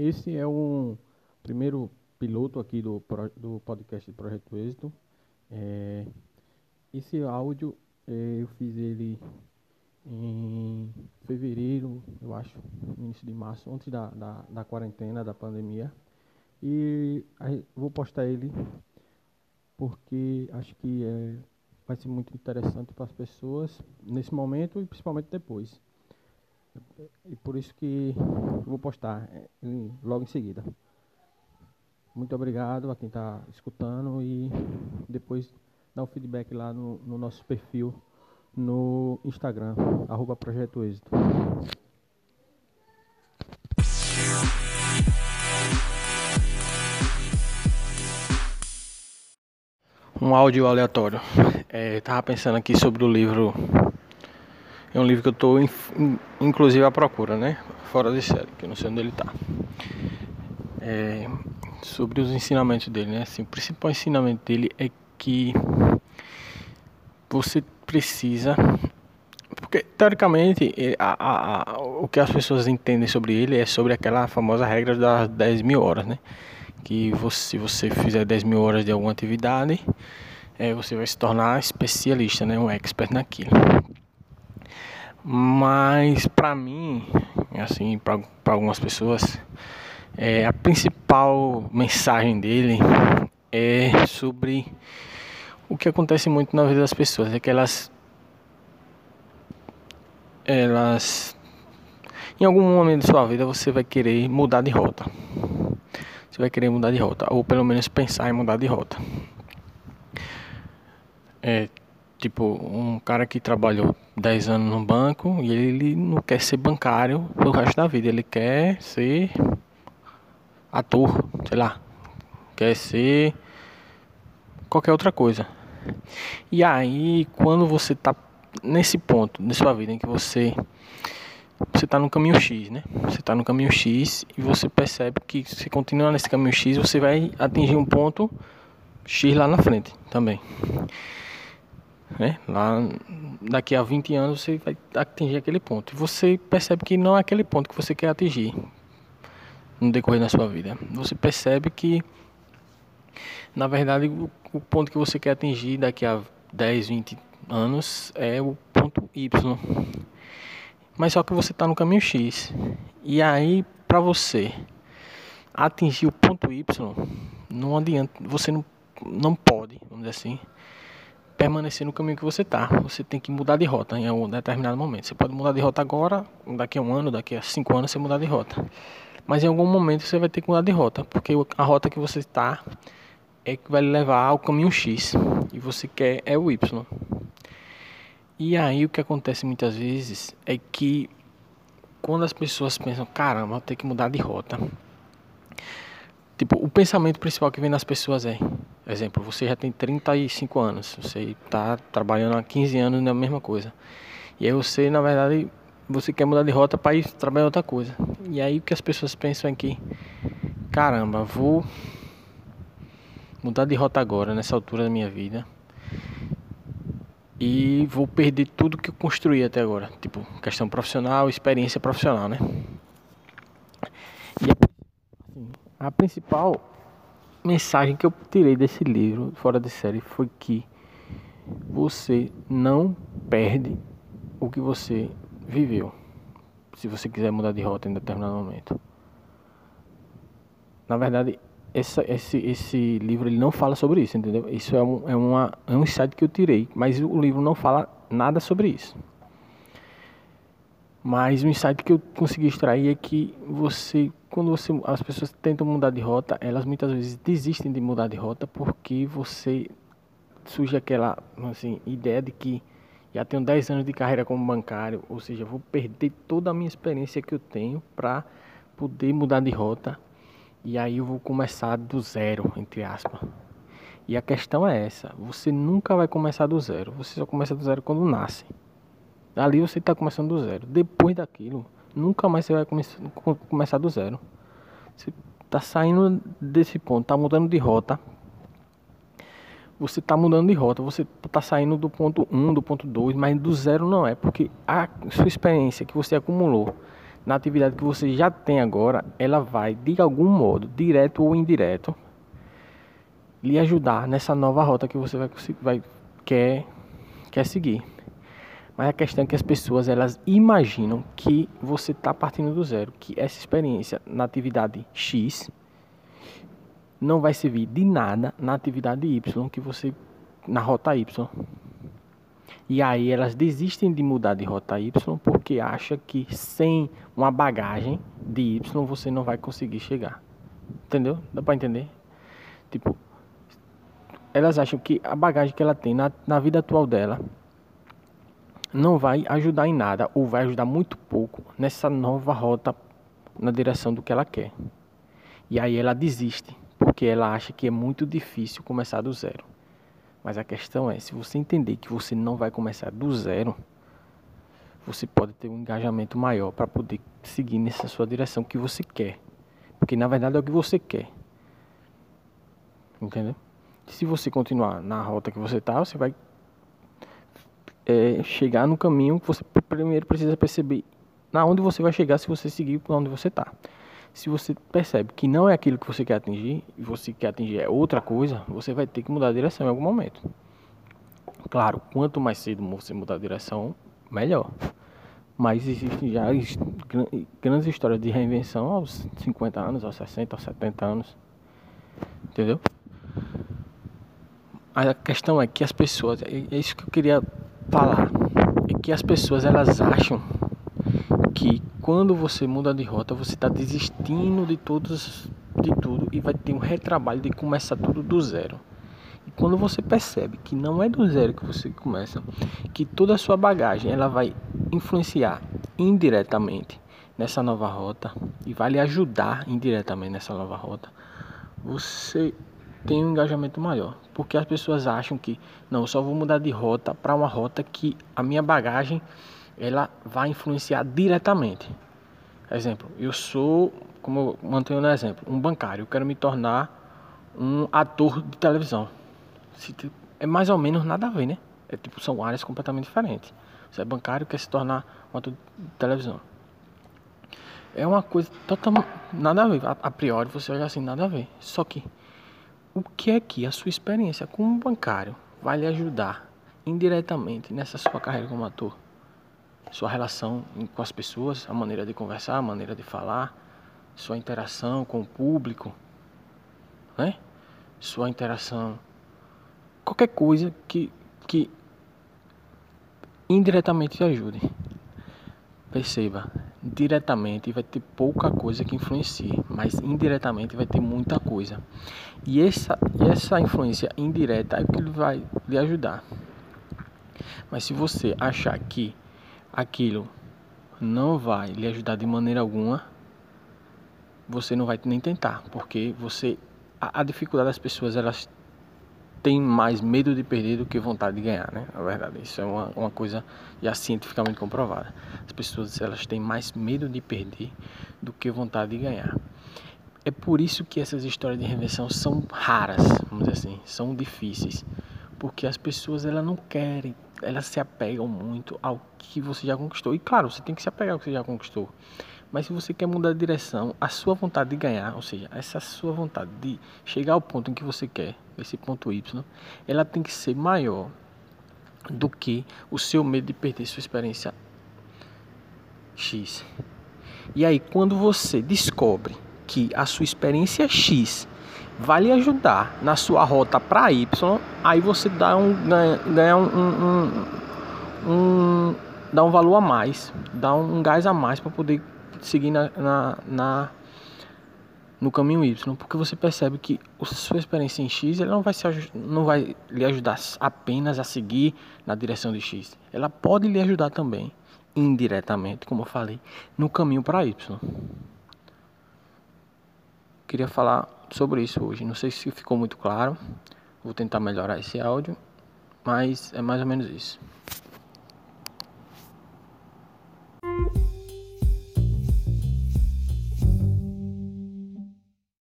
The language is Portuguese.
esse é o primeiro piloto aqui do, do podcast do Projeto Êxito. É, esse áudio é, eu fiz ele em fevereiro, eu acho, início de março, antes da, da, da quarentena, da pandemia. E vou postar ele porque acho que é, vai ser muito interessante para as pessoas nesse momento e principalmente depois. E por isso que vou postar ele logo em seguida. Muito obrigado a quem está escutando e depois dá um feedback lá no, no nosso perfil no Instagram, arroba Projeto Êxito. Um áudio aleatório. É, pensando aqui sobre o livro. É um livro que eu estou inclusive à procura, né? Fora de série, que eu não sei onde ele está. É, sobre os ensinamentos dele, né? Assim, o principal ensinamento dele é que você precisa. Porque, teoricamente, a, a, a, o que as pessoas entendem sobre ele é sobre aquela famosa regra das 10 mil horas, né? Que você, se você fizer 10 mil horas de alguma atividade, é, você vai se tornar especialista, né? Um expert naquilo. Mas, para mim, assim, para algumas pessoas, é, a principal mensagem dele é sobre o que acontece muito na vida das pessoas, é que elas elas em algum momento da sua vida você vai querer mudar de rota. Você vai querer mudar de rota, ou pelo menos pensar em mudar de rota. É tipo um cara que trabalhou 10 anos no banco e ele não quer ser bancário pro resto da vida, ele quer ser ator, sei lá, quer ser qualquer outra coisa. E aí, quando você tá nesse ponto da sua vida em que você você está no caminho X, né? Você está no caminho X e você percebe que se continuar nesse caminho X, você vai atingir um ponto X lá na frente também. Né? Lá daqui a 20 anos você vai atingir aquele ponto. E você percebe que não é aquele ponto que você quer atingir no decorrer da sua vida. Você percebe que, na verdade, o, o ponto que você quer atingir daqui a 10, 20 anos é o ponto Y. Mas só que você está no caminho X. E aí, para você atingir o ponto Y, não adianta, você não, não pode, vamos dizer assim, permanecer no caminho que você está. Você tem que mudar de rota em um determinado momento. Você pode mudar de rota agora, daqui a um ano, daqui a cinco anos você mudar de rota. Mas em algum momento você vai ter que mudar de rota, porque a rota que você está é que vai levar ao caminho X e você quer é o Y. E aí o que acontece muitas vezes é que quando as pessoas pensam, caramba, vou ter que mudar de rota. Tipo, o pensamento principal que vem nas pessoas é, exemplo, você já tem 35 anos, você está trabalhando há 15 anos na mesma coisa. E aí você, na verdade, você quer mudar de rota para ir trabalhar outra coisa. E aí o que as pessoas pensam é que, caramba, vou mudar de rota agora, nessa altura da minha vida. E vou perder tudo que eu construí até agora. Tipo, questão profissional, experiência profissional, né? E a, a principal mensagem que eu tirei desse livro, fora de série, foi que você não perde o que você viveu. Se você quiser mudar de rota em determinado momento. Na verdade, essa, esse, esse livro ele não fala sobre isso, entendeu? Isso é um, é, uma, é um insight que eu tirei, mas o livro não fala nada sobre isso. Mas o insight que eu consegui extrair é que você, quando você, as pessoas tentam mudar de rota, elas muitas vezes desistem de mudar de rota porque você surge aquela assim, ideia de que já tenho 10 anos de carreira como bancário, ou seja, vou perder toda a minha experiência que eu tenho para poder mudar de rota. E aí eu vou começar do zero, entre aspas. E a questão é essa: você nunca vai começar do zero. Você só começa do zero quando nasce. Ali você está começando do zero. Depois daquilo, nunca mais você vai come começar do zero. Você está saindo desse ponto, está mudando de rota você está mudando de rota, você está saindo do ponto 1, do ponto 2, mas do zero não é, porque a sua experiência que você acumulou na atividade que você já tem agora, ela vai, de algum modo, direto ou indireto, lhe ajudar nessa nova rota que você vai, vai quer, quer seguir. Mas a questão é que as pessoas elas imaginam que você está partindo do zero, que essa experiência na atividade X não vai servir de nada na atividade Y que você na rota Y. E aí elas desistem de mudar de rota Y porque acham que sem uma bagagem de Y você não vai conseguir chegar. Entendeu? Dá para entender? Tipo, elas acham que a bagagem que ela tem na, na vida atual dela não vai ajudar em nada ou vai ajudar muito pouco nessa nova rota na direção do que ela quer. E aí ela desiste porque ela acha que é muito difícil começar do zero. Mas a questão é, se você entender que você não vai começar do zero, você pode ter um engajamento maior para poder seguir nessa sua direção que você quer. Porque na verdade é o que você quer. Entendeu? Se você continuar na rota que você está, você vai é, chegar no caminho que você primeiro precisa perceber na onde você vai chegar se você seguir para onde você está. Se você percebe que não é aquilo que você quer atingir e você quer atingir é outra coisa, você vai ter que mudar a direção em algum momento. Claro, quanto mais cedo você mudar a direção, melhor. Mas existem já grandes histórias de reinvenção aos 50 anos, aos 60, aos 70 anos. Entendeu? A questão é que as pessoas, é isso que eu queria falar, é que as pessoas elas acham que quando você muda de rota, você está desistindo de todos, de tudo e vai ter um retrabalho de começar tudo do zero. E quando você percebe que não é do zero que você começa, que toda a sua bagagem ela vai influenciar indiretamente nessa nova rota e vai lhe ajudar indiretamente nessa nova rota, você tem um engajamento maior, porque as pessoas acham que não, eu só vou mudar de rota para uma rota que a minha bagagem ela vai influenciar diretamente. Exemplo, eu sou, como eu mantenho no exemplo, um bancário, eu quero me tornar um ator de televisão. É mais ou menos nada a ver, né? É tipo, são áreas completamente diferentes. Você é bancário, quer se tornar um ator de televisão. É uma coisa totalmente nada a ver. A, a priori você olha assim, nada a ver. Só que o que é que a sua experiência como bancário vai lhe ajudar indiretamente nessa sua carreira como ator? sua relação com as pessoas, a maneira de conversar, a maneira de falar, sua interação com o público, né? Sua interação, qualquer coisa que, que indiretamente te ajude. Perceba, diretamente vai ter pouca coisa que influencie, mas indiretamente vai ter muita coisa. E essa, essa influência indireta é o que vai lhe ajudar. Mas se você achar que aquilo não vai lhe ajudar de maneira alguma, você não vai nem tentar, porque você a, a dificuldade das pessoas elas têm mais medo de perder do que vontade de ganhar, né? Na verdade, isso é uma, uma coisa já cientificamente comprovada. As pessoas elas têm mais medo de perder do que vontade de ganhar. É por isso que essas histórias de reinvenção são raras, vamos dizer assim, são difíceis, porque as pessoas elas não querem elas se apegam muito ao que você já conquistou. E claro, você tem que se apegar ao que você já conquistou. Mas se você quer mudar de direção, a sua vontade de ganhar, ou seja, essa sua vontade de chegar ao ponto em que você quer, esse ponto Y, ela tem que ser maior do que o seu medo de perder sua experiência X. E aí, quando você descobre que a sua experiência X vai lhe ajudar na sua rota para Y, aí você dá um, ganha, ganha um, um, um, dá um valor a mais, dá um gás a mais para poder seguir na, na, na, no caminho Y, porque você percebe que a sua experiência em X ela não vai, se, não vai lhe ajudar apenas a seguir na direção de X, ela pode lhe ajudar também, indiretamente, como eu falei, no caminho para Y. Queria falar sobre isso hoje. Não sei se ficou muito claro. Vou tentar melhorar esse áudio, mas é mais ou menos isso.